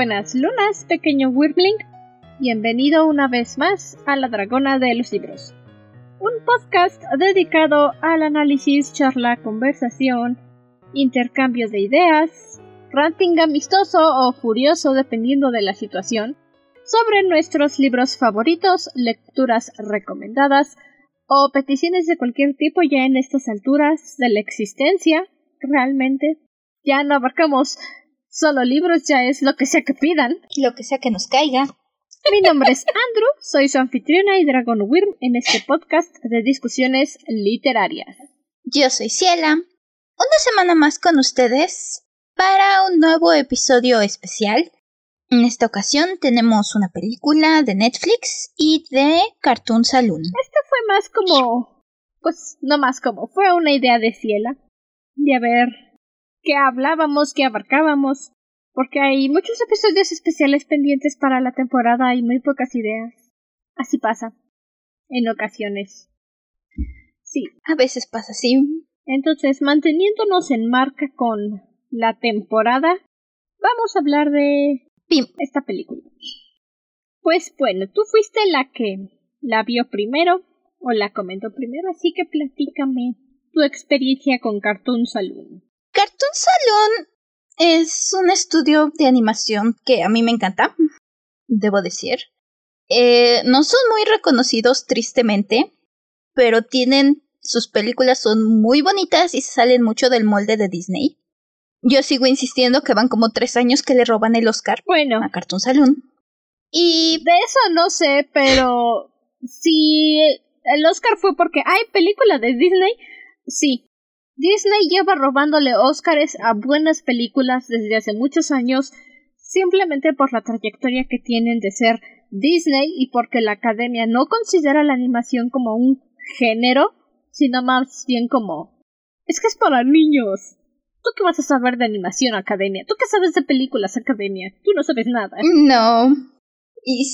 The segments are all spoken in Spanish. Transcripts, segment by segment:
Buenas lunas, pequeño Wirbling. Bienvenido una vez más a La Dragona de los Libros. Un podcast dedicado al análisis, charla, conversación, intercambio de ideas, ranting amistoso o furioso dependiendo de la situación, sobre nuestros libros favoritos, lecturas recomendadas o peticiones de cualquier tipo ya en estas alturas de la existencia, realmente. Ya no abarcamos solo libros, ya es lo que sea que pidan. Lo que sea que nos caiga. Mi nombre es Andrew, soy su anfitriona y Dragon Wyrm en este podcast de discusiones literarias. Yo soy Ciela. Una semana más con ustedes para un nuevo episodio especial. En esta ocasión tenemos una película de Netflix y de Cartoon Saloon. Este fue más como... Pues no más como, fue una idea de Ciela. De a qué hablábamos, qué abarcábamos. Porque hay muchos episodios especiales pendientes para la temporada y muy pocas ideas. Así pasa. En ocasiones. Sí. A veces pasa así. Entonces, manteniéndonos en marca con la temporada, vamos a hablar de Pim. esta película. Pues bueno, tú fuiste la que la vio primero o la comentó primero, así que platícame tu experiencia con Cartoon Saloon. Cartoon Saloon es un estudio de animación que a mí me encanta, debo decir. Eh, no son muy reconocidos, tristemente, pero tienen sus películas son muy bonitas y se salen mucho del molde de Disney. Yo sigo insistiendo que van como tres años que le roban el Oscar Bueno, a Cartoon Saloon. Y de eso no sé, pero si el Oscar fue porque hay película de Disney, sí. Disney lleva robándole Oscars a buenas películas desde hace muchos años, simplemente por la trayectoria que tienen de ser Disney y porque la academia no considera la animación como un género, sino más bien como... Es que es para niños. ¿Tú qué vas a saber de animación, academia? ¿Tú qué sabes de películas, academia? Tú no sabes nada. no. Y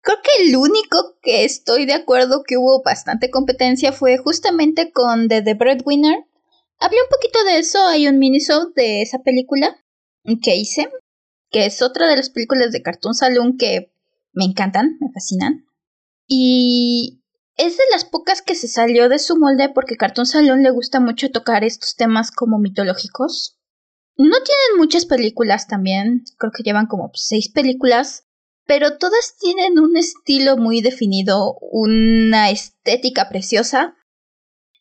creo que el único que estoy de acuerdo que hubo bastante competencia fue justamente con The, The Breadwinner. Hablé un poquito de eso, hay un minisode de esa película que hice, que es otra de las películas de Cartoon Saloon que me encantan, me fascinan. Y es de las pocas que se salió de su molde porque Cartoon Saloon le gusta mucho tocar estos temas como mitológicos. No tienen muchas películas también, creo que llevan como seis películas, pero todas tienen un estilo muy definido, una estética preciosa.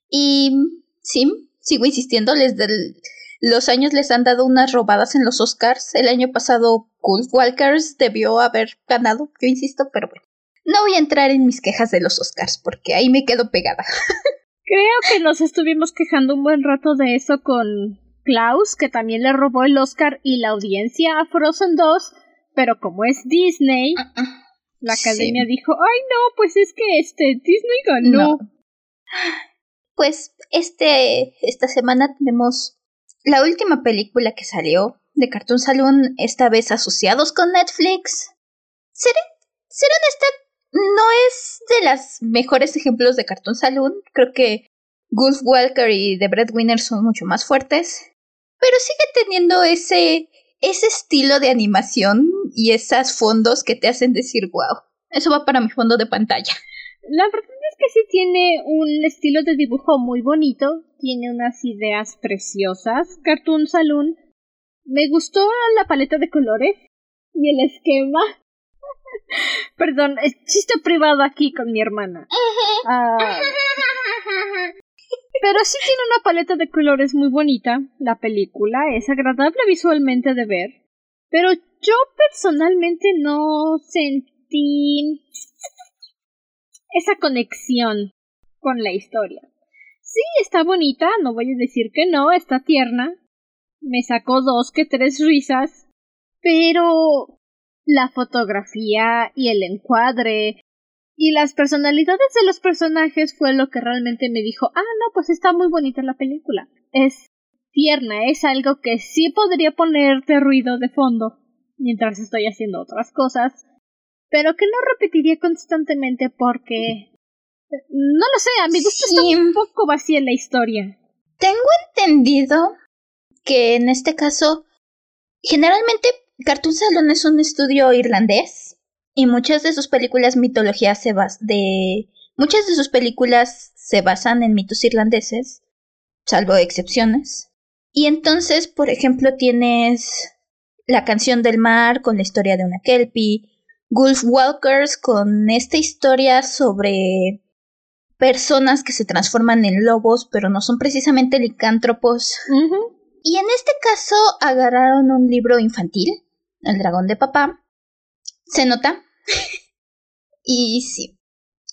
Y sí, sigo insistiendo, les del- los años les han dado unas robadas en los Oscars. El año pasado Wolf Walkers debió haber ganado, yo insisto, pero bueno. No voy a entrar en mis quejas de los Oscars porque ahí me quedo pegada. Creo que nos estuvimos quejando un buen rato de eso con Klaus, que también le robó el Oscar y la audiencia a Frozen 2, pero como es Disney, la Sí. academia dijo, ay no, pues es que este Disney ganó. No. Pues este esta semana tenemos la última película que salió de Cartoon Saloon, esta vez asociados con Netflix. Seré, honesta, no es de las mejores ejemplos de Cartoon Saloon. Creo que Wolf Walker y The Breadwinner son mucho más fuertes. Pero sigue teniendo ese, ese estilo de animación y esos fondos que te hacen decir wow. Eso va para mi fondo de pantalla. La verdad que sí tiene un estilo de dibujo muy bonito, tiene unas ideas preciosas. Cartoon Saloon. Me gustó la paleta de colores y el esquema. Perdón, es chiste privado aquí con mi hermana. Ah, pero sí tiene una paleta de colores muy bonita. La película es agradable visualmente de ver. Pero yo personalmente no sentí esa conexión con la historia. Sí, está bonita, no voy a decir que no, está tierna. Me sacó dos que tres risas. Pero la fotografía y el encuadre y las personalidades de los personajes fue lo que realmente me dijo, ah, no, pues está muy bonita la película. Es tierna, es algo que sí podría ponerte ruido de fondo mientras estoy haciendo otras cosas, pero que no repetiría constantemente porque... No lo sé, a mi gusto Sí. está un poco vacía la historia. Tengo entendido que en este caso, generalmente Cartoon Salon es un estudio irlandés y muchas de sus películas mitologías se basan de muchas de sus películas se basan en mitos irlandeses, salvo excepciones. Y entonces, por ejemplo, tienes La canción del mar con la historia de una kelpie, Gulf Walkers con esta historia sobre personas que se transforman en lobos, pero no son precisamente licántropos. Y en este caso agarraron un libro infantil, El dragón de papá. Se nota. y sí.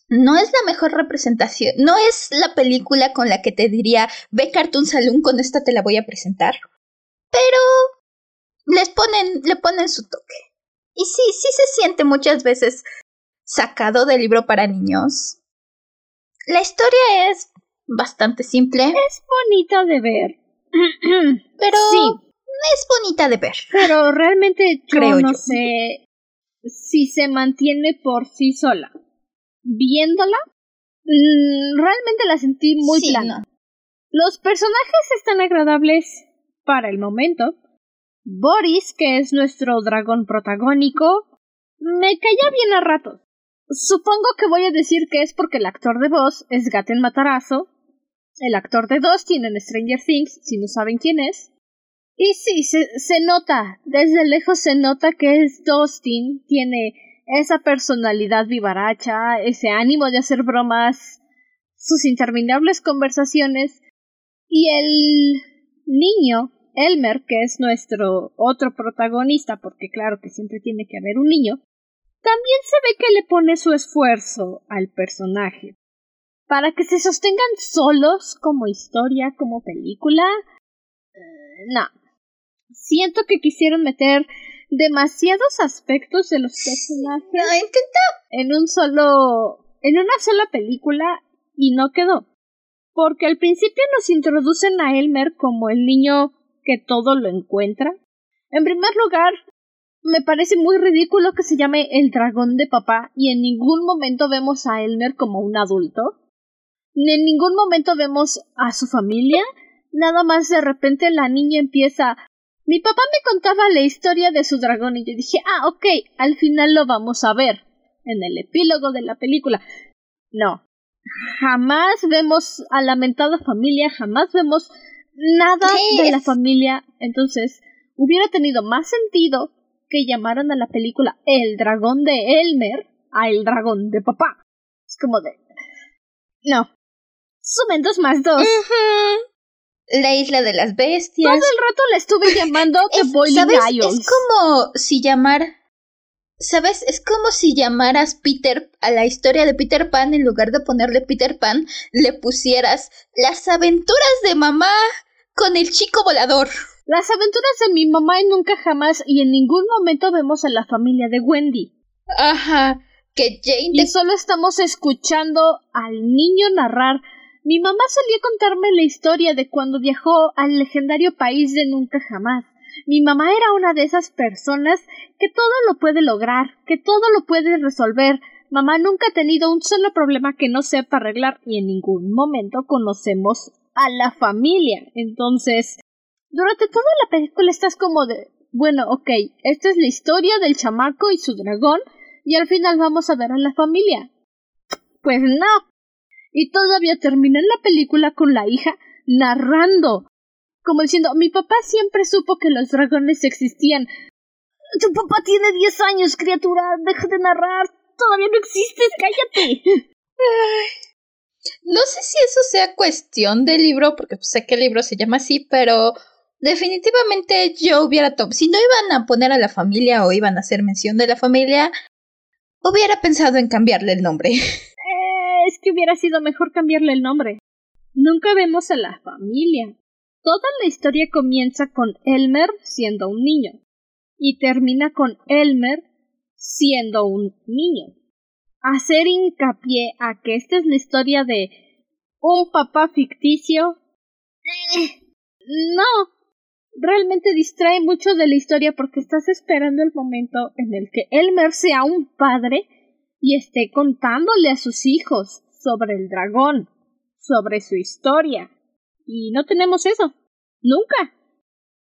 No es la mejor representación, no es la película con la que te diría, ve Cartoon Saloon, con esta te la voy a presentar. Pero les ponen, le ponen su toque. Y sí, sí se siente muchas veces sacado del libro para niños. La historia es bastante simple. Es bonita de ver. pero sí. es bonita de ver. Pero realmente yo Creo no sé si se mantiene por sí sola. Viéndola, mm, realmente la sentí muy plana. Los personajes están agradables para el momento. Boris, que es nuestro dragón protagónico, me caía bien a ratos. Supongo que voy a decir que es porque el actor de voz es Gaten Matarazo. El actor de Dustin en Stranger Things, si no saben quién es. Y sí, se, se nota, desde lejos se nota que es Dustin, tiene esa personalidad vivaracha, ese ánimo de hacer bromas, sus interminables conversaciones. Y el niño Elmer, que es nuestro otro protagonista, porque claro que siempre tiene que haber un niño, también se ve que le pone su esfuerzo al personaje. Para que se sostengan solos como historia, como película. Eh, no. Siento que quisieron meter demasiados aspectos de los personajes en un solo. en una sola película y no quedó. Porque al principio nos introducen a Elmer como el niño que todo lo encuentra. En primer lugar, me parece muy ridículo que se llame el dragón de papá y en ningún momento vemos a Elmer como un adulto. Ni en ningún momento vemos a su familia. Nada más de repente la niña empieza. Mi papá me contaba la historia de su dragón y yo dije, ah, ok, al final lo vamos a ver en el epílogo de la película. No. Jamás vemos a la lamentada familia, jamás vemos nada de la familia. Entonces, hubiera tenido más sentido que llamaran a la película El dragón de Elmer a El dragón de papá. Es como de. No. Sumen dos más dos. La isla de las bestias. Todo el rato la estuve llamando The Boiling ¿sabes? Es como si llamar. ¿Sabes? Es como si llamaras Peter a la historia de Peter Pan, en lugar de ponerle Peter Pan, le pusieras las aventuras de mamá con el chico volador. Las aventuras de mi mamá y nunca jamás y en ningún momento vemos a la familia de Wendy. Ajá, que Jane... Y solo estamos escuchando al niño narrar. Mi mamá solía contarme la historia de cuando viajó al legendario país de nunca jamás. Mi mamá era una de esas personas que todo lo puede lograr, que todo lo puede resolver. Mamá nunca ha tenido un solo problema que no sepa arreglar y en ningún momento conocemos a la familia. Entonces, durante toda la película estás como de, bueno, ok, esta es la historia del chamaco y su dragón, y al final vamos a ver a la familia. Pues no. Y todavía termina la película con la hija narrando, como diciendo, mi papá siempre supo que los dragones existían. Tu papá tiene diez años, criatura, deja de narrar, todavía no existes, cállate. No sé si eso sea cuestión del libro, porque sé que el libro se llama así, pero definitivamente yo hubiera tomado, si no iban a poner a la familia o iban a hacer mención de la familia, hubiera pensado en cambiarle el nombre. Eh, es que hubiera sido mejor cambiarle el nombre. Nunca vemos a la familia. Toda la historia comienza con Elmer siendo un niño y termina con Elmer siendo un niño. Hacer hincapié a que esta es la historia de un papá ficticio. No, realmente distrae mucho de la historia porque estás esperando el momento en el que Elmer sea un padre y esté contándole a sus hijos sobre el dragón, sobre su historia. Y no tenemos eso. Nunca.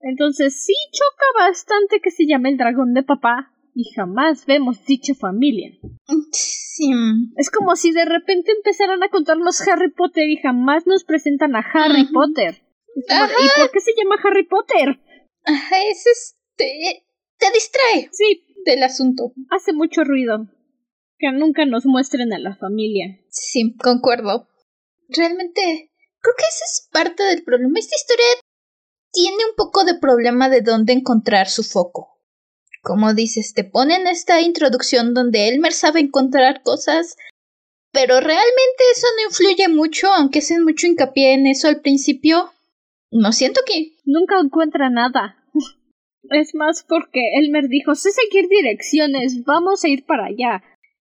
Entonces sí choca bastante que se llame el dragón de papá y jamás vemos dicha familia. Sí. Es como si de repente empezaran a contarnos Harry Potter y jamás nos presentan a Harry Potter. ¿Y por qué se llama Harry Potter? Ajá, es este. Te distrae. Sí. Del asunto. Hace mucho ruido. Que nunca nos muestren a la familia. Sí, concuerdo. Realmente, creo que esa es parte del problema. Esta historia tiene un poco de problema de dónde encontrar su foco. Como dices, te ponen esta introducción donde Elmer sabe encontrar cosas, pero realmente eso no influye mucho, aunque hacen mucho hincapié en eso al principio. No siento que... Nunca encuentra nada. es más porque Elmer dijo, sé seguir direcciones, vamos a ir para allá.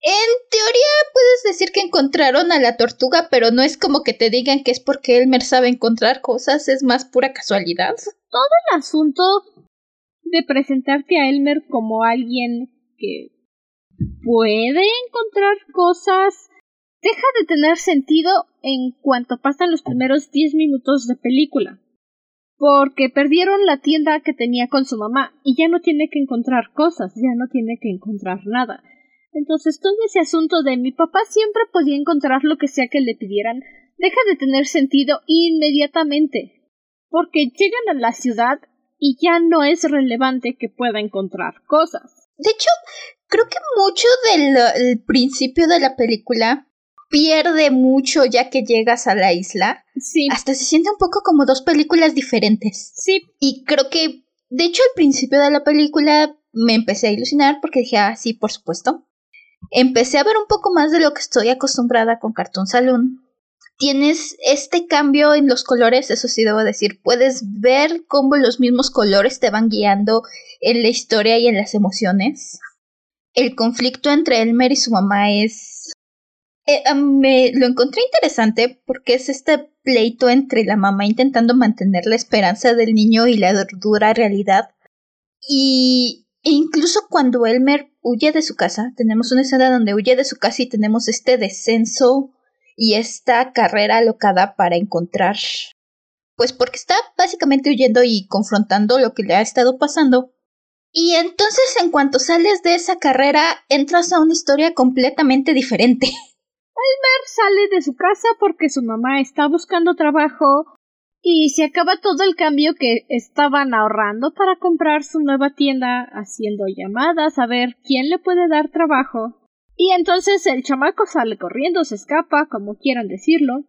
En teoría puedes decir que encontraron a la tortuga, pero no es como que te digan que es porque Elmer sabe encontrar cosas, es más pura casualidad. Todo el asunto de presentarte a Elmer como alguien que puede encontrar cosas deja de tener sentido en cuanto pasan los primeros 10 minutos de película. Porque perdieron la tienda que tenía con su mamá y ya no tiene que encontrar cosas, ya no tiene que encontrar nada. Entonces todo ese asunto de mi papá siempre podía encontrar lo que sea que le pidieran deja de tener sentido inmediatamente. Porque llegan a la ciudad y ya no es relevante que pueda encontrar cosas. De hecho, creo que mucho del principio de la película pierde mucho ya que llegas a la isla. Sí. Hasta se siente un poco como dos películas diferentes. Sí. Y creo que, de hecho, al principio de la película me empecé a ilusionar porque dije, ah, sí, por supuesto empecé a ver un poco más de lo que estoy acostumbrada con Cartoon Saloon. Tienes este cambio en los colores, eso sí debo decir, puedes ver cómo los mismos colores te van guiando en la historia y en las emociones. El conflicto entre Elmer y su mamá es... Eh, me lo encontré interesante porque es este pleito entre la mamá intentando mantener la esperanza del niño y la dura realidad. Y e incluso cuando Elmer huye de su casa, tenemos una escena donde huye de su casa y tenemos este descenso y esta carrera alocada para encontrar. Pues porque está básicamente huyendo y confrontando lo que le ha estado pasando. Y entonces en cuanto sales de esa carrera, entras a una historia completamente diferente. Elmer sale de su casa porque su mamá está buscando trabajo y se acaba todo el cambio que estaban ahorrando para comprar su nueva tienda, haciendo llamadas a ver quién le puede dar trabajo. Y entonces el chamaco sale corriendo, se escapa, como quieran decirlo,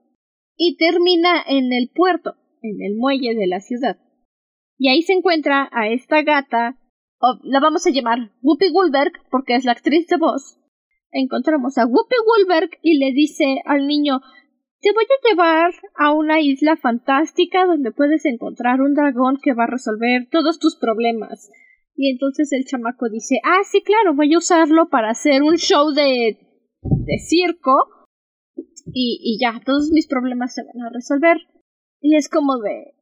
y termina en el puerto, en el muelle de la ciudad. Y ahí se encuentra a esta gata, la vamos a llamar Whoopi Goldberg porque es la actriz de voz. Encontramos a Whoopi Goldberg y le dice al niño te voy a llevar a una isla fantástica donde puedes encontrar un dragón que va a resolver todos tus problemas. Y entonces el chamaco dice, ah, sí, claro, voy a usarlo para hacer un show de, de circo. Y, y ya, todos mis problemas se van a resolver. Y es como de...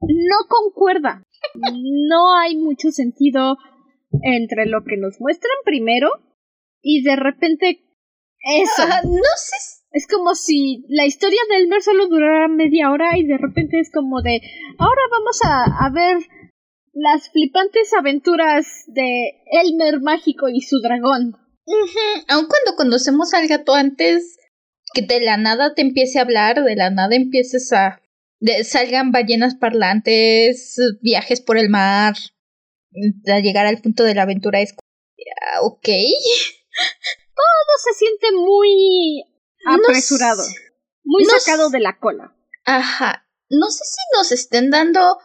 No concuerda. No hay mucho sentido entre lo que nos muestran primero y de repente eso. no sé. Es como si la historia de Elmer solo durara media hora y de repente es como de, ahora vamos a, ver las flipantes aventuras de Elmer mágico y su dragón. Aun cuando conocemos al gato antes, que de la nada te empiece a hablar, de la nada empieces a... De, salgan ballenas parlantes, viajes por el mar, a llegar al punto de la aventura es... ok todo se siente muy apresurado, muy sacado de la cola. Ajá. No sé si nos estén dando,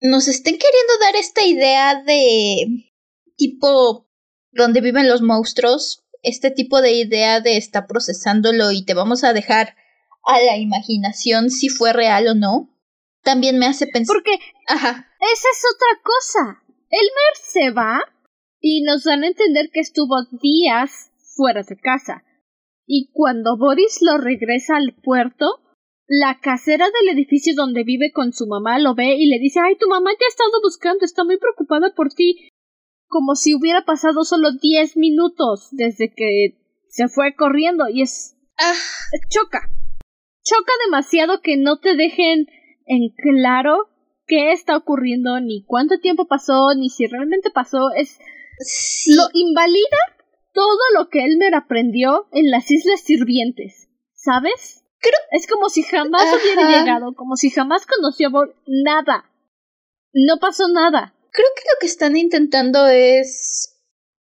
nos estén queriendo dar esta idea de tipo donde viven los monstruos, este tipo de idea de está procesándolo y te vamos a dejar a la imaginación si fue real o no. También me hace pensar. Porque Ajá. esa es otra cosa. Elmer se va y nos dan a entender que estuvo días fuera de casa. Y cuando Boris lo regresa al puerto, la casera del edificio donde vive con su mamá lo ve y le dice Ay, tu mamá te ha estado buscando, está muy preocupada por ti. Como si hubiera pasado solo diez minutos desde que se fue corriendo y es... Ah. choca. Choca demasiado que no te dejen en claro qué está ocurriendo, ni cuánto tiempo pasó, ni si realmente pasó. Es lo invalida todo lo que Elmer aprendió en las Islas Sirvientes, ¿sabes? Creo es como si jamás hubiera llegado, como si jamás conoció a nada. No pasó nada. Creo que lo que están intentando es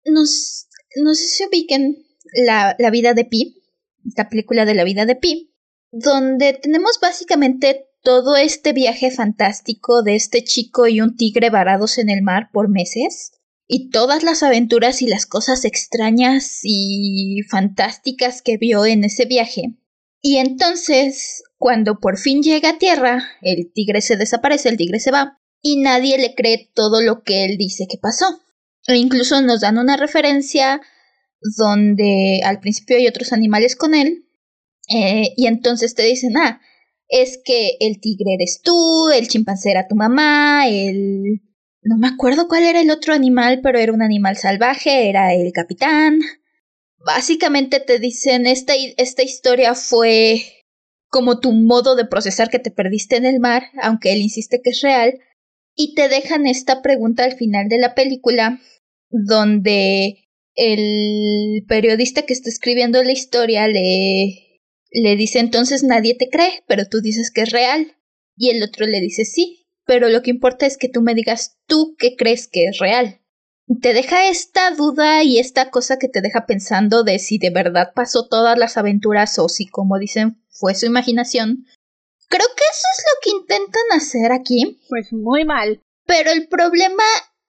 nos no sé si ubiquen la, la vida de Pi, esta película de la vida de Pi, donde tenemos básicamente todo este viaje fantástico de este chico y un tigre varados en el mar por meses, y todas las aventuras y las cosas extrañas y fantásticas que vio en ese viaje. Y entonces, cuando por fin llega a tierra, el tigre se desaparece, el tigre se va, y nadie le cree todo lo que él dice que pasó. E incluso nos dan una referencia donde al principio hay otros animales con él, eh, y entonces te dicen, ah, es que el tigre eres tú, el chimpancé era tu mamá, el... No me acuerdo cuál era el otro animal, pero era un animal salvaje, era el capitán. Básicamente te dicen, esta, esta historia fue como tu modo de procesar que te perdiste en el mar, aunque él insiste que es real, y te dejan esta pregunta al final de la película, donde el periodista que está escribiendo la historia le, le dice entonces nadie te cree, pero tú dices que es real. Y el otro le dice sí, pero lo que importa es que tú me digas tú qué crees que es real. Te deja esta duda y esta cosa que te deja pensando de si de verdad pasó todas las aventuras o si, como dicen, fue su imaginación. Creo que eso es lo que intentan hacer aquí. Pues muy mal. Pero el problema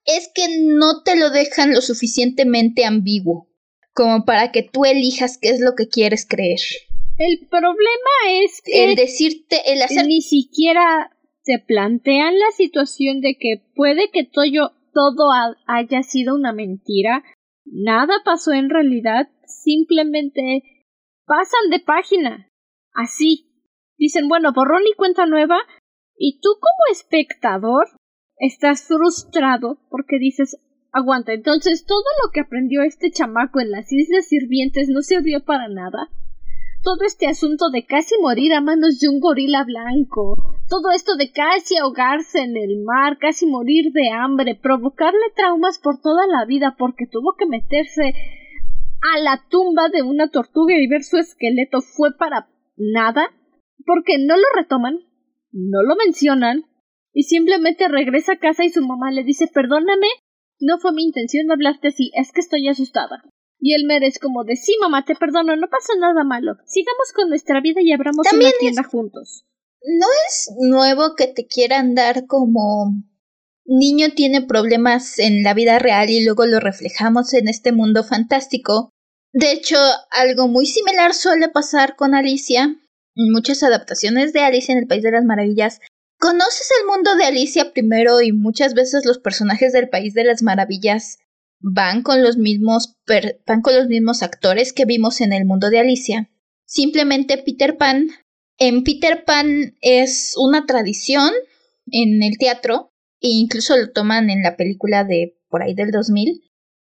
es que no te lo dejan lo suficientemente ambiguo como para que tú elijas qué es lo que quieres creer. El problema es que el decirte, el hacer ni siquiera te plantean la situación de que puede que todo, todo haya sido una mentira, nada pasó en realidad, simplemente pasan de página. Así. Dicen, bueno, borrón y cuenta nueva, y tú como espectador estás frustrado porque dices, aguanta, entonces todo lo que aprendió este chamaco en las Islas Sirvientes no sirvió para nada. Todo este asunto de casi morir a manos de un gorila blanco, todo esto de casi ahogarse en el mar, casi morir de hambre, provocarle traumas por toda la vida porque tuvo que meterse a la tumba de una tortuga y ver su esqueleto fue para nada, porque no lo retoman, no lo mencionan, y simplemente regresa a casa y su mamá le dice perdóname, no fue mi intención hablarte así, es que estoy asustada. Y él es como de sí, mamá, te perdono, no pasa nada malo. Sigamos con nuestra vida y abramos una tienda juntos. No es nuevo que te quieran dar como niño tiene problemas en la vida real y luego lo reflejamos en este mundo fantástico. De hecho, algo muy similar suele pasar con Alicia. En muchas adaptaciones de Alicia en el País de las Maravillas Conoces el mundo de Alicia primero y muchas veces los personajes del País de las Maravillas van con los mismos van con los mismos actores que vimos en el mundo de Alicia. Simplemente Peter Pan en Peter Pan es una tradición en el teatro e incluso lo toman en la película de por ahí del 2000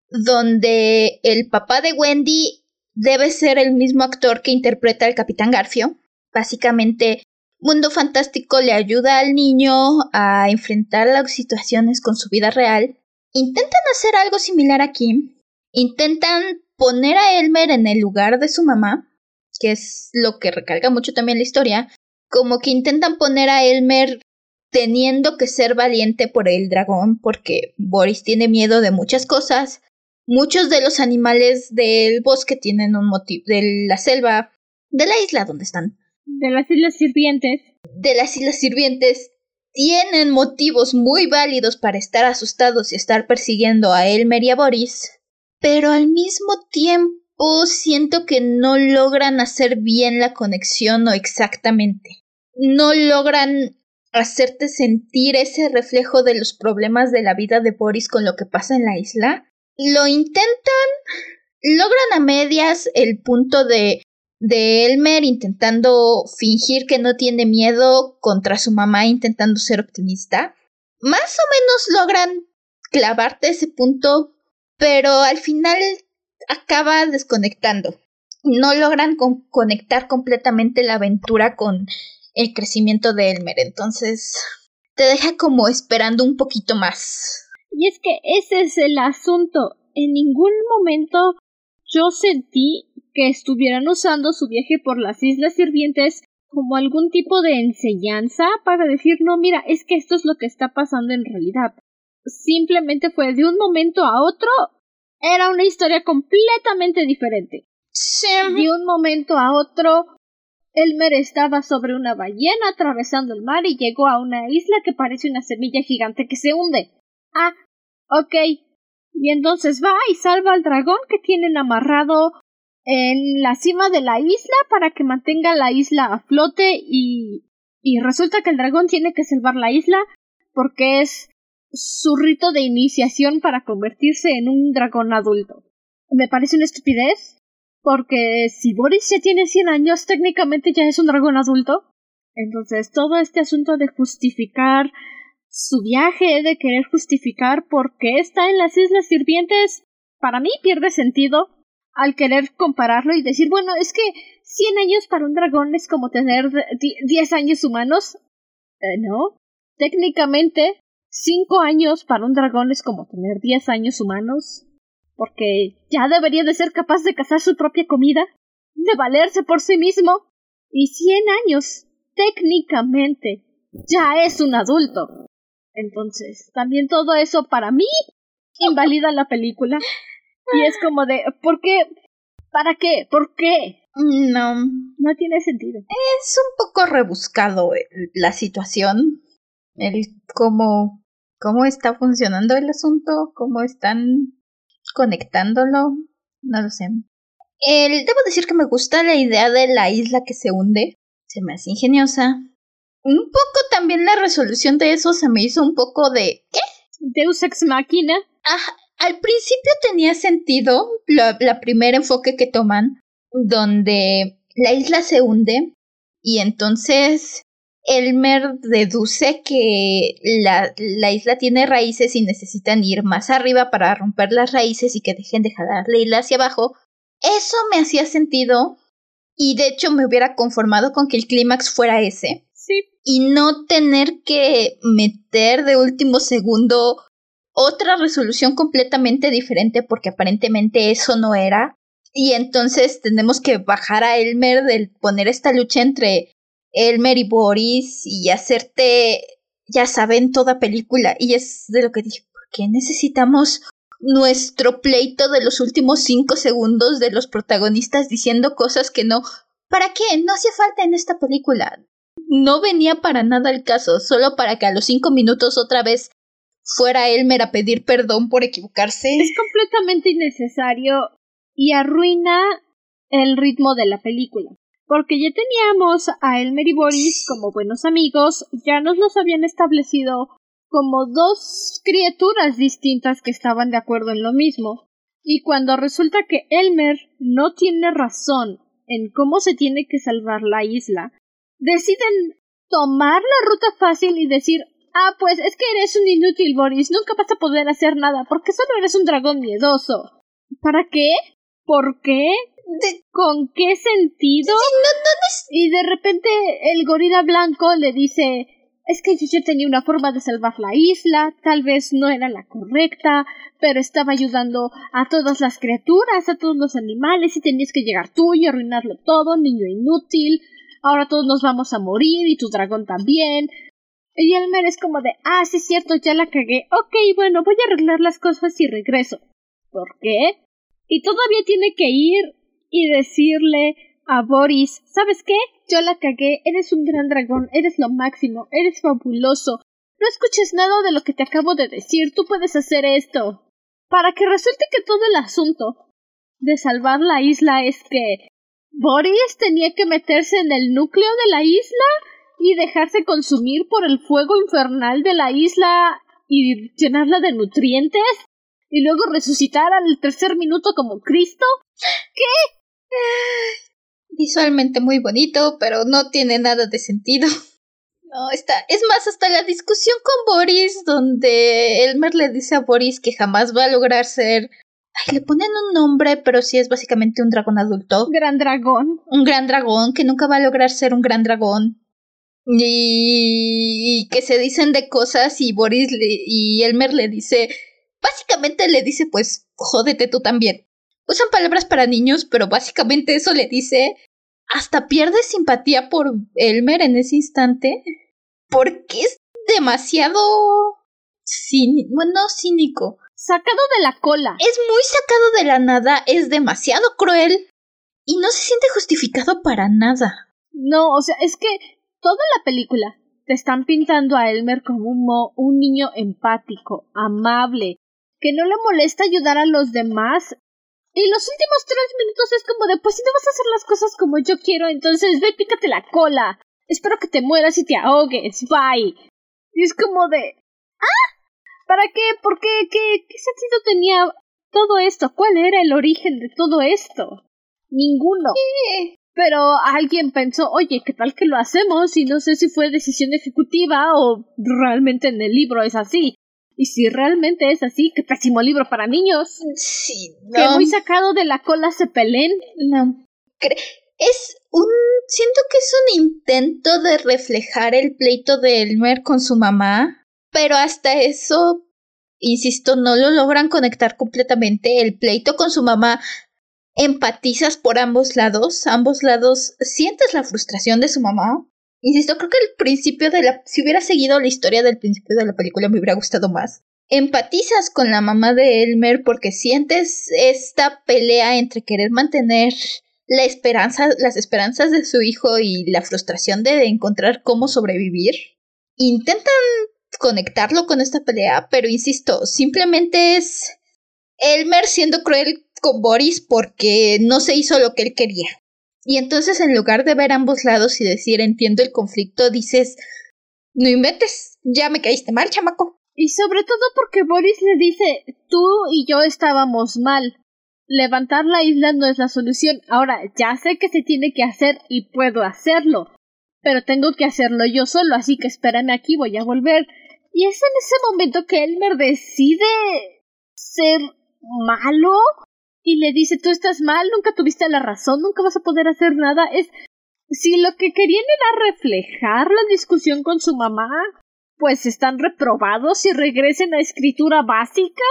donde el papá de Wendy debe ser el mismo actor que interpreta al Capitán Garfio. Básicamente Mundo Fantástico le ayuda al niño a enfrentar las situaciones con su vida real. Intentan hacer algo similar aquí. Intentan poner a Elmer en el lugar de su mamá, que es lo que recalca mucho también la historia, como que intentan poner a Elmer teniendo que ser valiente por el dragón, porque Boris tiene miedo de muchas cosas. Muchos de los animales del bosque tienen un motivo, de la selva, de la isla donde están, de las Islas Sirvientes. De las Islas Sirvientes tienen motivos muy válidos para estar asustados y estar persiguiendo a Elmer y a Boris, pero al mismo tiempo siento que no logran hacer bien la conexión o exactamente. No logran hacerte sentir ese reflejo de los problemas de la vida de Boris con lo que pasa en la isla. Lo intentan, logran a medias el punto de de Elmer intentando fingir que no tiene miedo contra su mamá intentando ser optimista. Más o menos logran clavarte ese punto, pero al final acaba desconectando. No logran conectar completamente la aventura con el crecimiento de Elmer. Entonces, te deja como esperando un poquito más. Y es que ese es el asunto. En ningún momento yo sentí que estuvieran usando su viaje por las Islas Sirvientes como algún tipo de enseñanza para decir, no, mira, es que esto es lo que está pasando en realidad. Simplemente fue de un momento a otro, era una historia completamente diferente. De un momento a otro, Elmer estaba sobre una ballena atravesando el mar y llegó a una isla que parece una semilla gigante que se hunde. Ah, ok. Y entonces va y salva al dragón que tienen amarrado en la cima de la isla para que mantenga la isla a flote y, y resulta que el dragón tiene que salvar la isla porque es su rito de iniciación para convertirse en un dragón adulto. Me parece una estupidez, porque si Boris ya tiene 100 años, técnicamente ya es un dragón adulto. Entonces, todo este asunto de justificar su viaje, de querer justificar por qué está en las Islas Sirvientes, para mí pierde sentido al querer compararlo y decir, bueno, es que 100 años para un dragón es como tener 10 años humanos. Eh, no. Técnicamente, 5 años para un dragón es como tener 10 años humanos porque ya debería de ser capaz de cazar su propia comida, de valerse por sí mismo, y cien años, técnicamente, ya es un adulto. Entonces, también todo eso para mí invalida la película. Y es como de, ¿por qué? ¿Para qué? ¿Por qué? No. No tiene sentido. Es un poco rebuscado la situación. El cómo, cómo está funcionando el asunto, cómo están conectándolo, no lo sé. El, debo decir que me gusta la idea de la isla que se hunde, se me hace ingeniosa. Un poco también la resolución de eso se me hizo un poco de ¿qué? Deus ex machina. Al principio tenía sentido la, la primer enfoque que toman, donde la isla se hunde y entonces Elmer deduce que la, la, isla tiene raíces y necesitan ir más arriba para romper las raíces y que dejen de jalar la isla hacia abajo. Eso me hacía sentido y de hecho me hubiera conformado con que el clímax fuera ese. Sí. Y no tener que meter de último segundo otra resolución completamente diferente porque aparentemente eso no era. Y entonces tenemos que bajar a Elmer del poner esta lucha entre Elmer y Boris y hacerte, ya saben, toda película. Y es de lo que dije, ¿por qué necesitamos nuestro pleito de los últimos cinco segundos de los protagonistas diciendo cosas que no... ¿Para qué? No hacía falta en esta película. No venía para nada el caso, solo para que a los cinco minutos otra vez fuera Elmer a pedir perdón por equivocarse. Es completamente innecesario y arruina el ritmo de la película porque ya teníamos a Elmer y Boris como buenos amigos, ya nos los habían establecido como dos criaturas distintas que estaban de acuerdo en lo mismo. Y cuando resulta que Elmer no tiene razón en cómo se tiene que salvar la isla, deciden tomar la ruta fácil y decir Ah, pues es que eres un inútil, Boris. Nunca vas a poder hacer nada porque solo eres un dragón miedoso. ¿Para qué? ¿Por qué? ¿Con qué sentido? Y de repente el gorila blanco le dice es que yo tenía una forma de salvar la isla, tal vez no era la correcta, pero estaba ayudando a todas las criaturas, a todos los animales, y tenías que llegar tú y arruinarlo todo, niño inútil, ahora todos nos vamos a morir y tu dragón también. Y Elmer es como de, ah, sí es cierto, ya la cagué, ok, bueno, voy a arreglar las cosas y regreso. ¿Por qué? Y todavía tiene que ir y decirle a Boris, ¿sabes qué? Yo la cagué, eres un gran dragón, eres lo máximo, eres fabuloso. No escuches nada de lo que te acabo de decir, tú puedes hacer esto. Para que resulte que todo el asunto de salvar la isla es que Boris tenía que meterse en el núcleo de la isla y dejarse consumir por el fuego infernal de la isla y llenarla de nutrientes y luego resucitar al tercer minuto como Cristo. ¿Qué? Visualmente muy bonito, pero no tiene nada de sentido. No, está. Es más, hasta la discusión con Boris, donde Elmer le dice a Boris que jamás va a lograr ser. Ay, le ponen un nombre, pero sí es básicamente un dragón adulto. Gran dragón. Un gran dragón, que nunca va a lograr ser un gran dragón. Y, que se dicen de cosas y Boris y Elmer le dice, básicamente le dice pues jódete tú también. Usan palabras para niños, pero básicamente eso le dice, hasta pierde simpatía por Elmer en ese instante, porque es demasiado cínico, bueno, cínico. Sacado de la cola. Es muy sacado de la nada, es demasiado cruel y no se siente justificado para nada. No, o sea, es que toda la película te están pintando a Elmer como un, un niño empático, amable, que no le molesta ayudar a los demás. Y los últimos tres minutos es como de, pues si no vas a hacer las cosas como yo quiero, entonces ve, pícate la cola. Espero que te mueras y te ahogues. Bye. Y es como de, ¿ah? ¿Para qué? ¿Por qué? ¿Qué, qué sentido tenía todo esto? ¿Cuál era el origen de todo esto? Ninguno. Pero alguien pensó, oye, ¿qué tal que lo hacemos? Y no sé si fue decisión ejecutiva o realmente en el libro es así. Y si realmente es así, qué pésimo libro para niños. Sí, no. Que muy sacado de la cola se peleen. No. Es un. Siento que es un intento de reflejar el pleito de Elmer con su mamá. Pero hasta eso, insisto, no lo logran conectar completamente. El pleito con su mamá empatizas por ambos lados, ambos lados sientes la frustración de su mamá. Insisto, creo que el principio de la... Si hubiera seguido la historia del principio de la película me hubiera gustado más. Empatizas con la mamá de Elmer porque sientes esta pelea entre querer mantener la esperanza, las esperanzas de su hijo y la frustración de encontrar cómo sobrevivir. Intentan conectarlo con esta pelea, pero insisto, simplemente es Elmer siendo cruel con Boris porque no se hizo lo que él quería. Y entonces en lugar de ver ambos lados y decir entiendo el conflicto, dices, no inventes, ya me caíste mal, chamaco. Y sobre todo porque Boris le dice, tú y yo estábamos mal. Levantar la isla no es la solución. Ahora, ya sé que se tiene que hacer y puedo hacerlo. Pero tengo que hacerlo yo solo, así que espérame aquí, voy a volver. Y es en ese momento que Elmer decide ser malo y le dice tú estás mal, nunca tuviste la razón, nunca vas a poder hacer nada. Es si lo que querían era reflejar la discusión con su mamá, pues están reprobados y regresen a escritura básica,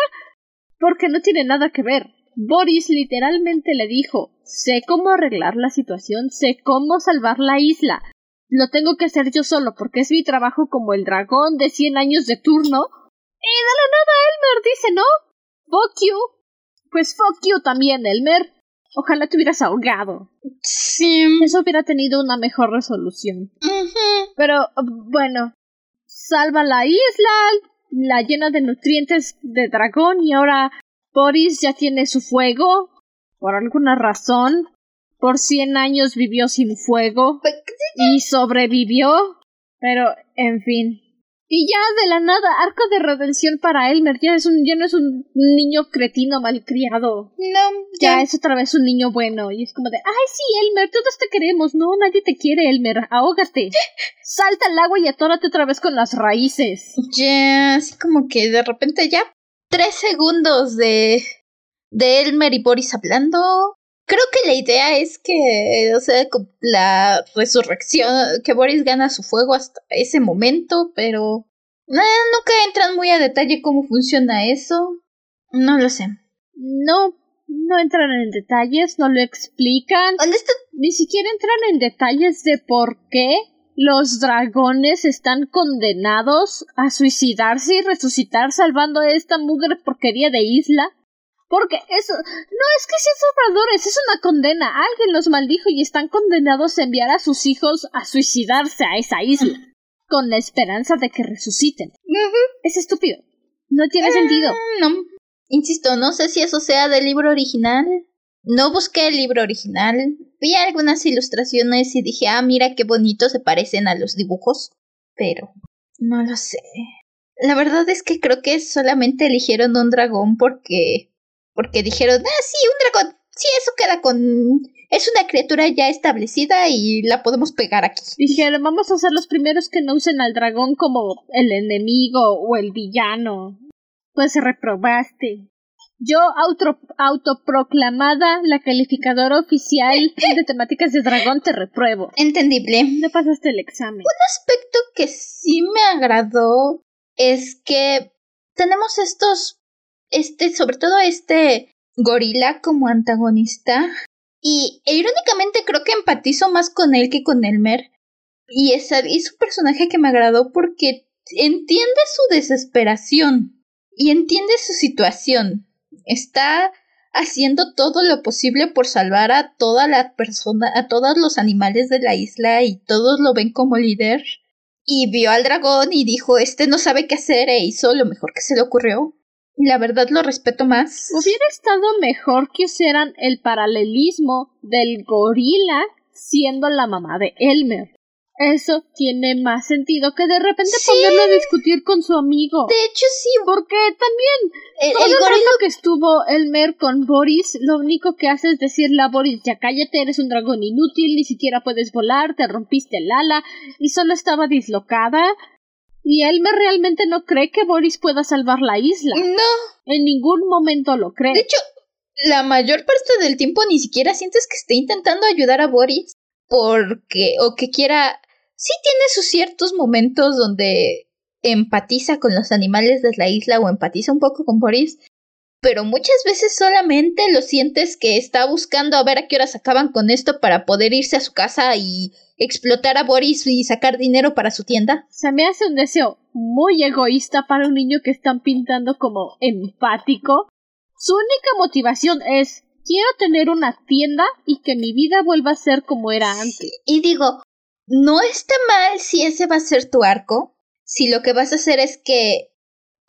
porque no tiene nada que ver. Boris literalmente le dijo sé cómo arreglar la situación, sé cómo salvar la isla. Lo tengo que hacer yo solo porque es mi trabajo como el dragón de cien años de turno. Y de la nada Elmer dice no. Fuck you. Pues fuck you también, Elmer. Ojalá te hubieras ahogado. Sí. Eso hubiera tenido una mejor resolución. Pero, bueno, salva la isla, la llena de nutrientes de dragón y ahora Boris ya tiene su fuego. Por alguna razón. Por cien años vivió sin fuego. Y sobrevivió. Pero, en fin. Y ya de la nada, arco de redención para Elmer. Ya, es un, ya no es un niño cretino malcriado. No, ya. es otra vez un niño bueno. Y es como de, ay, sí, Elmer, todos te queremos. No, nadie te quiere, Elmer. Ahógate. Salta al agua y atórate otra vez con las raíces. Ya, así como que de repente ya. Tres segundos de. de Elmer y Boris hablando. Creo que la idea es que, o sea, la resurrección, que Boris gana su fuego hasta ese momento, pero nunca entran muy a detalle cómo funciona eso. No lo sé. No, no entran en detalles, no lo explican. Ni siquiera entran en detalles de por qué los dragones están condenados a suicidarse y resucitar salvando esta mugre porquería de isla. Porque eso no es que sean salvadores, es una condena. Alguien los maldijo y están condenados a enviar a sus hijos a suicidarse a esa isla. Con la esperanza de que resuciten. Es estúpido. No tiene eh, sentido. No. Insisto, no sé si eso sea del libro original. No busqué el libro original. Vi algunas ilustraciones y dije, ah, mira qué bonito se parecen a los dibujos. Pero no lo sé. La verdad es que creo que solamente eligieron un dragón porque porque dijeron, ah, sí, un dragón, sí, eso queda con... Es una criatura ya establecida y la podemos pegar aquí. Dijeron, vamos a ser los primeros que no usen al dragón como el enemigo o el villano. Pues reprobaste. Yo, auto, autoproclamada la calificadora oficial de temáticas de dragón, te repruebo. Entendible. No pasaste el examen. Un aspecto que sí me agradó es que tenemos estos, este, sobre todo este gorila como antagonista. Y e, irónicamente creo que empatizo más con él que con Elmer. Y es, es un personaje que me agradó porque entiende su desesperación y entiende su situación está haciendo todo lo posible por salvar a toda la persona, a todos los animales de la isla y todos lo ven como líder. Y vio al dragón y dijo, este no sabe qué hacer e hizo lo mejor que se le ocurrió. La verdad lo respeto más. Hubiera estado mejor que hicieran el paralelismo del gorila siendo la mamá de Elmer eso tiene más sentido que de repente ponerlo a discutir con su amigo. De hecho, sí. Porque también el, todo el, el que estuvo Elmer con Boris, lo único que hace es decirle a Boris, ya cállate, eres un dragón inútil, ni siquiera puedes volar, te rompiste el ala, y solo estaba dislocada. Y Elmer realmente no cree que Boris pueda salvar la isla. No. En ningún momento lo cree. De hecho, la mayor parte del tiempo ni siquiera sientes que esté intentando ayudar a Boris porque o que quiera sí tiene sus ciertos momentos donde empatiza con los animales de la isla o empatiza un poco con Boris, pero muchas veces solamente lo sientes que está buscando a ver a qué horas acaban con esto para poder irse a su casa y explotar a Boris y sacar dinero para su tienda. Se me hace un deseo muy egoísta para un niño que están pintando como empático. Su única motivación es quiero tener una tienda y que mi vida vuelva a ser como era antes. Y digo, no está mal si ese va a ser tu arco, si lo que vas a hacer es que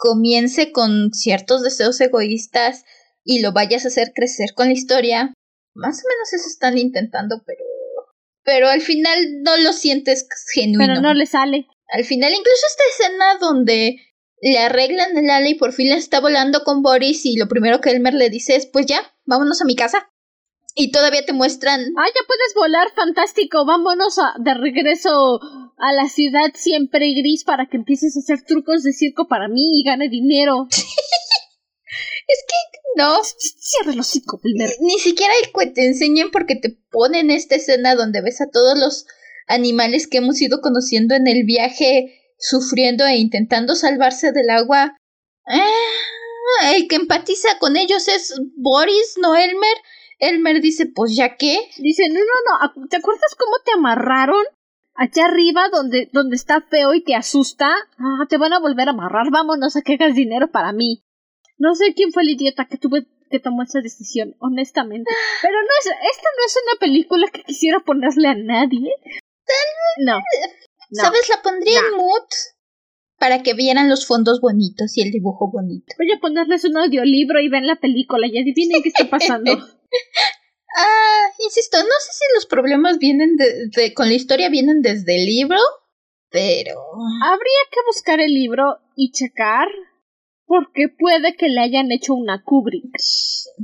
comience con ciertos deseos egoístas y lo vayas a hacer crecer con la historia. Más o menos eso están intentando, pero pero al final no lo sientes genuino. Pero no le sale. Al final, incluso esta escena donde le arreglan el ala y por fin está volando con Boris y lo primero que Elmer le dice es pues ya, vámonos a mi casa. Y todavía te muestran. Ah, ya puedes volar, fantástico. Vámonos a, de regreso a la ciudad siempre gris para que empieces a hacer trucos de circo para mí y gane dinero. es que no. Cierra los hocico, Ni siquiera te enseñen porque te ponen esta escena donde ves a todos los animales que hemos ido conociendo en el viaje sufriendo e intentando salvarse del agua. Ah, el que empatiza con ellos es Boris, no Elmer. Elmer dice, pues ya qué. Dice, no, no, no, ¿te acuerdas cómo te amarraron? Allá arriba, donde, donde está feo y te asusta. Ah, te van a volver a amarrar, vámonos a que hagas dinero para mí. No sé quién fue el idiota que tuve que tomó esa decisión, honestamente. Pero no es, esta no es una película que quisiera ponerle a nadie. No. ¿Sabes? La pondría en mood para que vieran los fondos bonitos y el dibujo bonito. Voy a ponerles un audiolibro y ven la película y adivinen qué está pasando. ah, insisto, no sé si los problemas vienen de, con la historia vienen desde el libro, pero... Habría que buscar el libro y checar porque puede que le hayan hecho una Kubrick.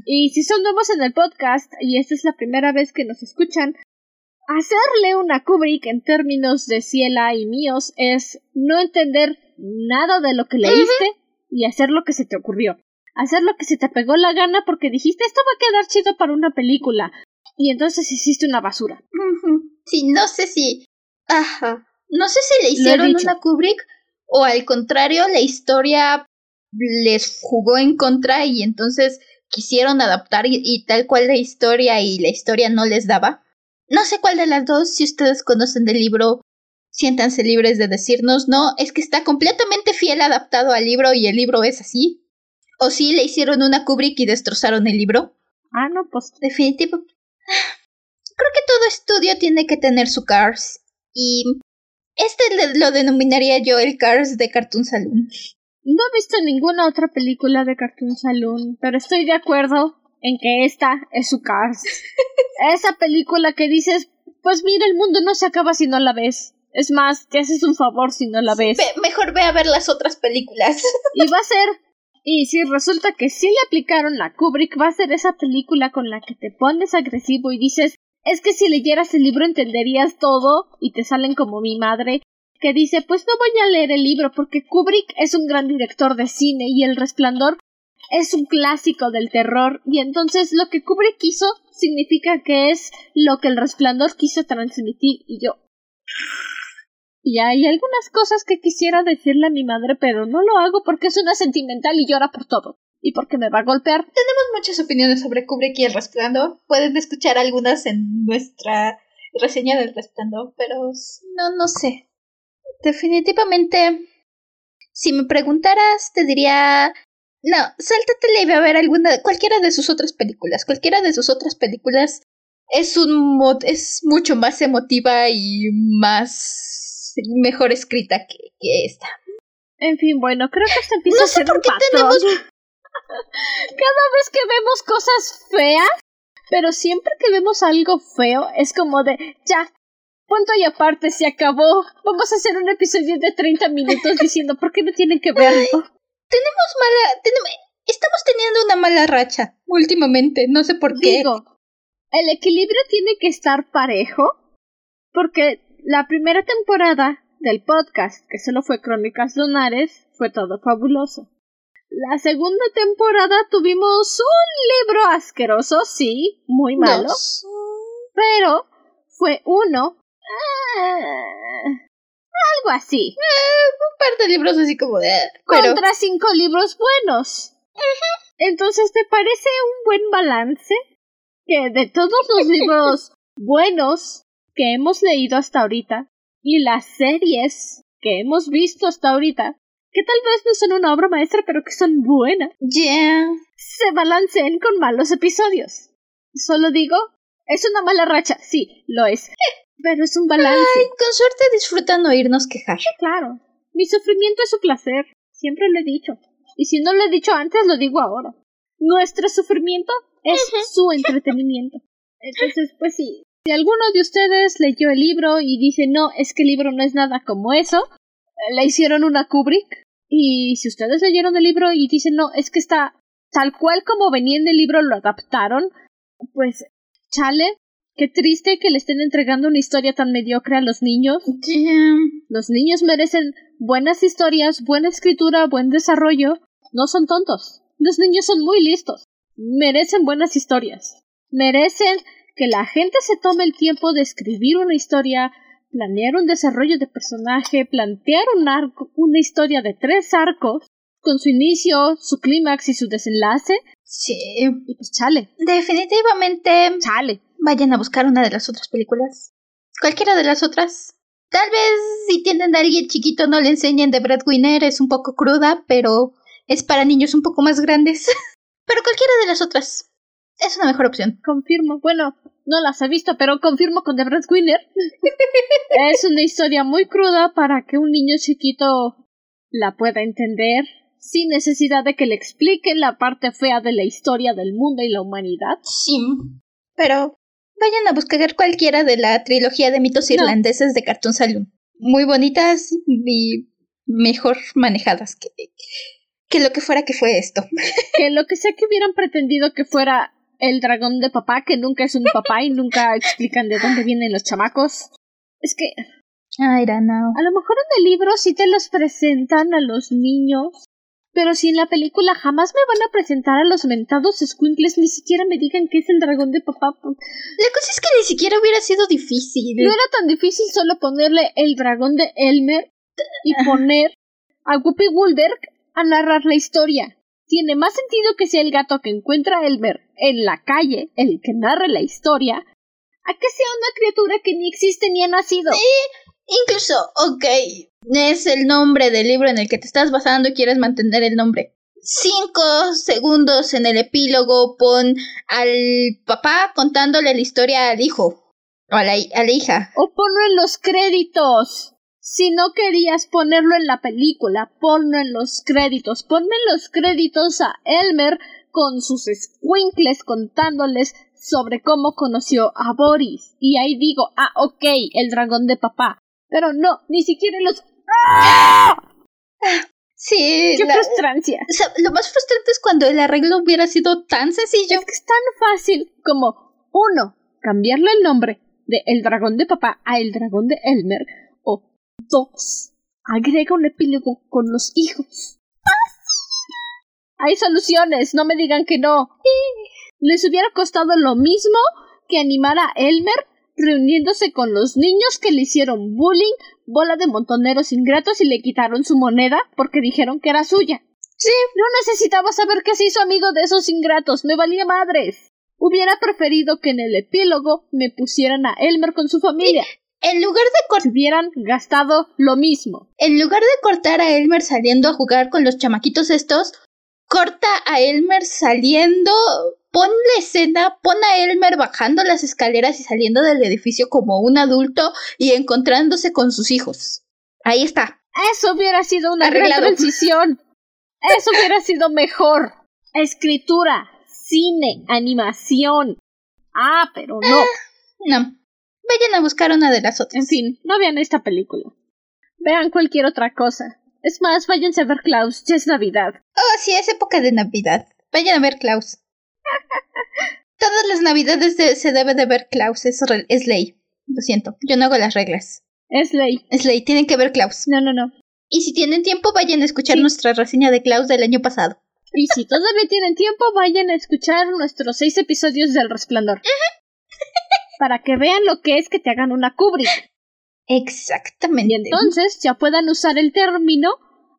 Y si son nuevos en el podcast y esta es la primera vez que nos escuchan, hacerle una Kubrick en términos de Ciela y míos es no entender nada de lo que leíste y hacer lo que se te ocurrió hacer lo que se te pegó la gana porque dijiste esto va a quedar chido para una película. Y entonces hiciste una basura. Sí, no sé si. Ajá. No sé si le hicieron una Kubrick o al contrario, la historia les jugó en contra y entonces quisieron adaptar y, tal cual la historia y la historia no les daba. No sé cuál de las dos, si ustedes conocen del libro, siéntanse libres de decirnos, no, es que está completamente fiel adaptado al libro y el libro es así. ¿O sí le hicieron una Kubrick y destrozaron el libro? Ah, no, pues. Definitivo. Creo que todo estudio tiene que tener su Cars. Y este lo denominaría yo el Cars de Cartoon Saloon. No he visto ninguna otra película de Cartoon Saloon, pero estoy de acuerdo en que esta es su Cars. Esa película que dices, pues mira, el mundo no se acaba si no la ves. Es más, te haces un favor si no la ves. mejor ve a ver las otras películas. y va a ser y si resulta que sí le aplicaron la Kubrick, va a ser esa película con la que te pones agresivo y dices, es que si leyeras el libro entenderías todo y te salen como mi madre, que dice, pues no voy a leer el libro porque Kubrick es un gran director de cine y El Resplandor es un clásico del terror y entonces lo que Kubrick quiso significa que es lo que el resplandor quiso transmitir y yo y hay algunas cosas que quisiera decirle a mi madre, pero no lo hago porque es una sentimental y llora por todo. Y porque me va a golpear. Tenemos muchas opiniones sobre Kubrick y el resplandor. Pueden escuchar algunas en nuestra reseña del resplandor, pero no, no sé. Definitivamente, si me preguntaras, te diría no, sáltatele y ve a ver alguna, cualquiera de sus otras películas. Cualquiera de sus otras películas es un es mucho más emotiva y más mejor escrita que, que esta. En fin, bueno, creo que hasta empieza No a sé ser por un qué patrón. tenemos Cada vez que vemos cosas feas, pero siempre que vemos algo feo, es como de, ya, punto y aparte, se acabó. Vamos a hacer un episodio de 30 minutos diciendo por qué no tienen que verlo. tenemos mala, tenemos, estamos teniendo una mala racha últimamente, no sé por qué. Digo, el equilibrio tiene que estar parejo, porque la primera temporada del podcast, que solo fue Crónicas Lunares, fue todo fabuloso. La segunda temporada tuvimos un libro asqueroso, sí, muy malo, Dos. pero fue uno. ah, algo así. un par de libros así como de... Pero Contra cinco libros buenos. Entonces, ¿te parece un buen balance? Que de todos los libros buenos que hemos leído hasta ahorita y las series que hemos visto hasta ahorita, que tal vez no son una obra maestra, pero que son buenas, ya. se balanceen con malos episodios. Solo digo, es una mala racha, sí, lo es. Pero es un balance. Ay, con suerte disfrutan oírnos quejar. Claro, mi sufrimiento es su placer, siempre lo he dicho. Y si no lo he dicho antes, lo digo ahora. Nuestro sufrimiento es su entretenimiento. Entonces, pues sí, si alguno de ustedes leyó el libro y dice, no, es que el libro no es nada como eso, le hicieron una Kubrick. Y si ustedes leyeron el libro y dicen, no, es que está tal cual como venía en el libro, lo adaptaron, pues, chale, qué triste que le estén entregando una historia tan mediocre a los niños. Los niños merecen buenas historias, buena escritura, buen desarrollo. No son tontos. Los niños son muy listos. Merecen buenas historias. Merecen que la gente se tome el tiempo de escribir una historia, planear un desarrollo de personaje, plantear un arco, una historia de tres arcos, con su inicio, su clímax y su desenlace. Sí. Y pues chale, Definitivamente chale. vayan a buscar una de las otras películas. Cualquiera de las otras. Tal vez si tienen a alguien chiquito no le enseñen de Breadwinner, es un poco cruda, pero es para niños un poco más grandes. pero cualquiera de las otras es una mejor opción. Confirmo. Bueno, no las he visto, pero confirmo con The Breadwinner. es una historia muy cruda para que un niño chiquito la pueda entender sin necesidad de que le expliquen la parte fea de la historia del mundo y la humanidad. Sí. Pero vayan a buscar cualquiera de la trilogía de mitos No. irlandeses de Cartoon Saloon. Muy bonitas y mejor manejadas que, que lo que fuera que fue esto. Que lo que sea que hubieran pretendido que fuera el dragón de papá, que nunca es un papá y nunca explican de dónde vienen los chamacos. Es que I don't know. A lo mejor en el libro sí te los presentan a los niños, pero si en la película jamás me van a presentar a los mentados squinkles, ni siquiera me digan que es el dragón de papá. La cosa es que ni siquiera hubiera sido difícil. No era tan difícil solo ponerle el dragón de Elmer y poner a Whoopi Goldberg a narrar la historia. Tiene más sentido que sea el gato que encuentra a Elmer en la calle el que narre la historia, a que sea una criatura que ni existe ni ha nacido. Incluso, ok, es el nombre del libro en el que te estás basando y quieres mantener el nombre. Cinco segundos en el epílogo pon al papá contándole la historia al hijo o a la, a la hija. O ponlo en los créditos. Si no querías ponerlo en la película, ponlo en los créditos. Ponme en los créditos a Elmer con sus squinkles contándoles sobre cómo conoció a Boris. Y ahí digo, ah, ok, el dragón de papá. Pero no, ni siquiera los... Sí, ¡Qué la- frustrancia! o sea, lo más frustrante es cuando el arreglo hubiera sido tan sencillo. Es que es tan fácil como, uno, cambiarle el nombre de El Dragón de Papá a El Dragón de Elmer, agrega un epílogo con los hijos. Hay soluciones, no me digan que no. Les hubiera costado lo mismo que animar a Elmer reuniéndose con los niños que le hicieron bullying, bola de montoneros ingratos y le quitaron su moneda porque dijeron que era suya. Sí. No necesitaba saber que se hizo amigo de esos ingratos, me valía madres. Hubiera preferido que en el epílogo me pusieran a Elmer con su familia. En lugar de cortar. Hubieran gastado lo mismo. En lugar de cortar a Elmer saliendo a jugar con los chamaquitos estos, corta a Elmer saliendo. Pon la escena, pon a Elmer bajando las escaleras y saliendo del edificio como un adulto y encontrándose con sus hijos. Ahí está. Eso hubiera sido una Arreglado. gran transición. Eso hubiera sido mejor. Escritura, cine, animación. Ah, pero no. No. Vayan a buscar una de las otras. En fin, no vean esta película. Vean cualquier otra cosa. Es más, váyanse a ver Klaus, ya es Navidad. Oh, sí, es época de Navidad. Vayan a ver Klaus. Todas las Navidades de- se debe de ver Klaus, es, re- es ley. Lo siento, yo no hago las reglas. Es ley. Es ley, tienen que ver Klaus. No, no, no. Y si tienen tiempo, vayan a escuchar Sí. nuestra reseña de Klaus del año pasado. Y si todavía tienen tiempo, vayan a escuchar nuestros seis episodios del Resplandor. Para que vean lo que es que te hagan una Kubrick. Exactamente. Y entonces ya puedan usar el término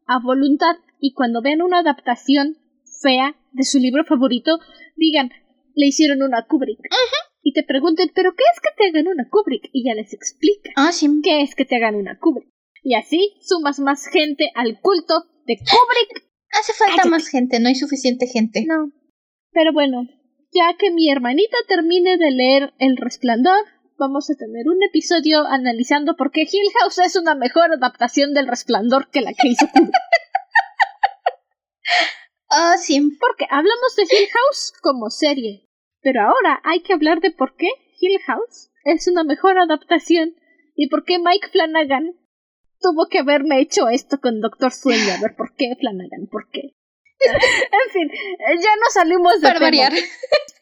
a voluntad. Y cuando vean una adaptación fea de su libro favorito, digan, le hicieron una Kubrick. Y te pregunten, ¿pero qué es que te hagan una Kubrick? Y ya les explica Ah, sí. qué es que te hagan una Kubrick. Y así sumas más gente al culto de Kubrick. Hace falta Cállate. más gente, no hay suficiente gente. No. Pero bueno, ya que mi hermanita termine de leer El Resplandor, vamos a tener un episodio analizando por qué Hill House es una mejor adaptación del Resplandor que la que hizo Kubrick. Ah, sí. Porque hablamos de Hill House como serie, pero ahora hay que hablar de por qué Hill House es una mejor adaptación y por qué Mike Flanagan tuvo que haberme hecho esto con Doctor Sueño. A ver, ¿por qué Flanagan? ¿Por qué? en fin, ya no salimos de Para tema. variar.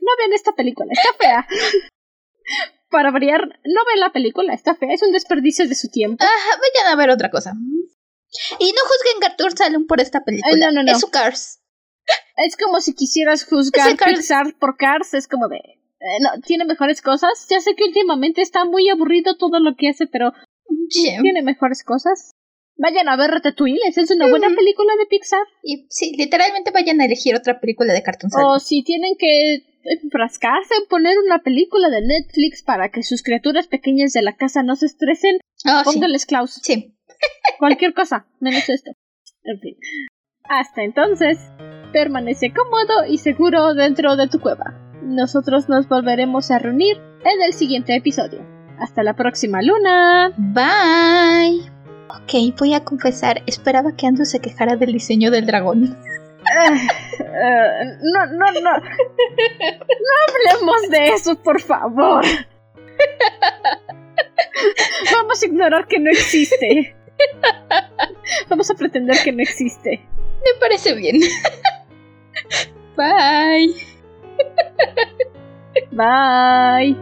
No vean esta película, está fea. Para variar, no vean la película, está fea, es un desperdicio de su tiempo. Ajá, vayan a ver otra cosa. Y no juzguen Gartur Salem por esta película. Ay, no, no, no. Es su Cars. Es como si quisieras juzgar Cars- Pixar por Cars, es como de... eh, no, tiene mejores cosas. Ya sé que últimamente está muy aburrido todo lo que hace, pero tiene mejores cosas. Vayan a ver Ratatouille, es una buena película de Pixar. Y sí, literalmente vayan a elegir otra película de Cartoon. O si tienen que enfrascarse en poner una película de Netflix para que sus criaturas pequeñas de la casa no se estresen, sí. pónganles Klaus. Sí. Cualquier cosa, menos esto. En fin. Hasta entonces, permanece cómodo y seguro dentro de tu cueva. Nosotros nos volveremos a reunir en el siguiente episodio. Hasta la próxima luna. Bye. Ok, voy a confesar, esperaba que Andrew se quejara del diseño del dragón. Eh, no, no, no. No hablemos de eso, por favor. Vamos a ignorar que no existe. Vamos a pretender que no existe. Me parece bien. Bye. Bye.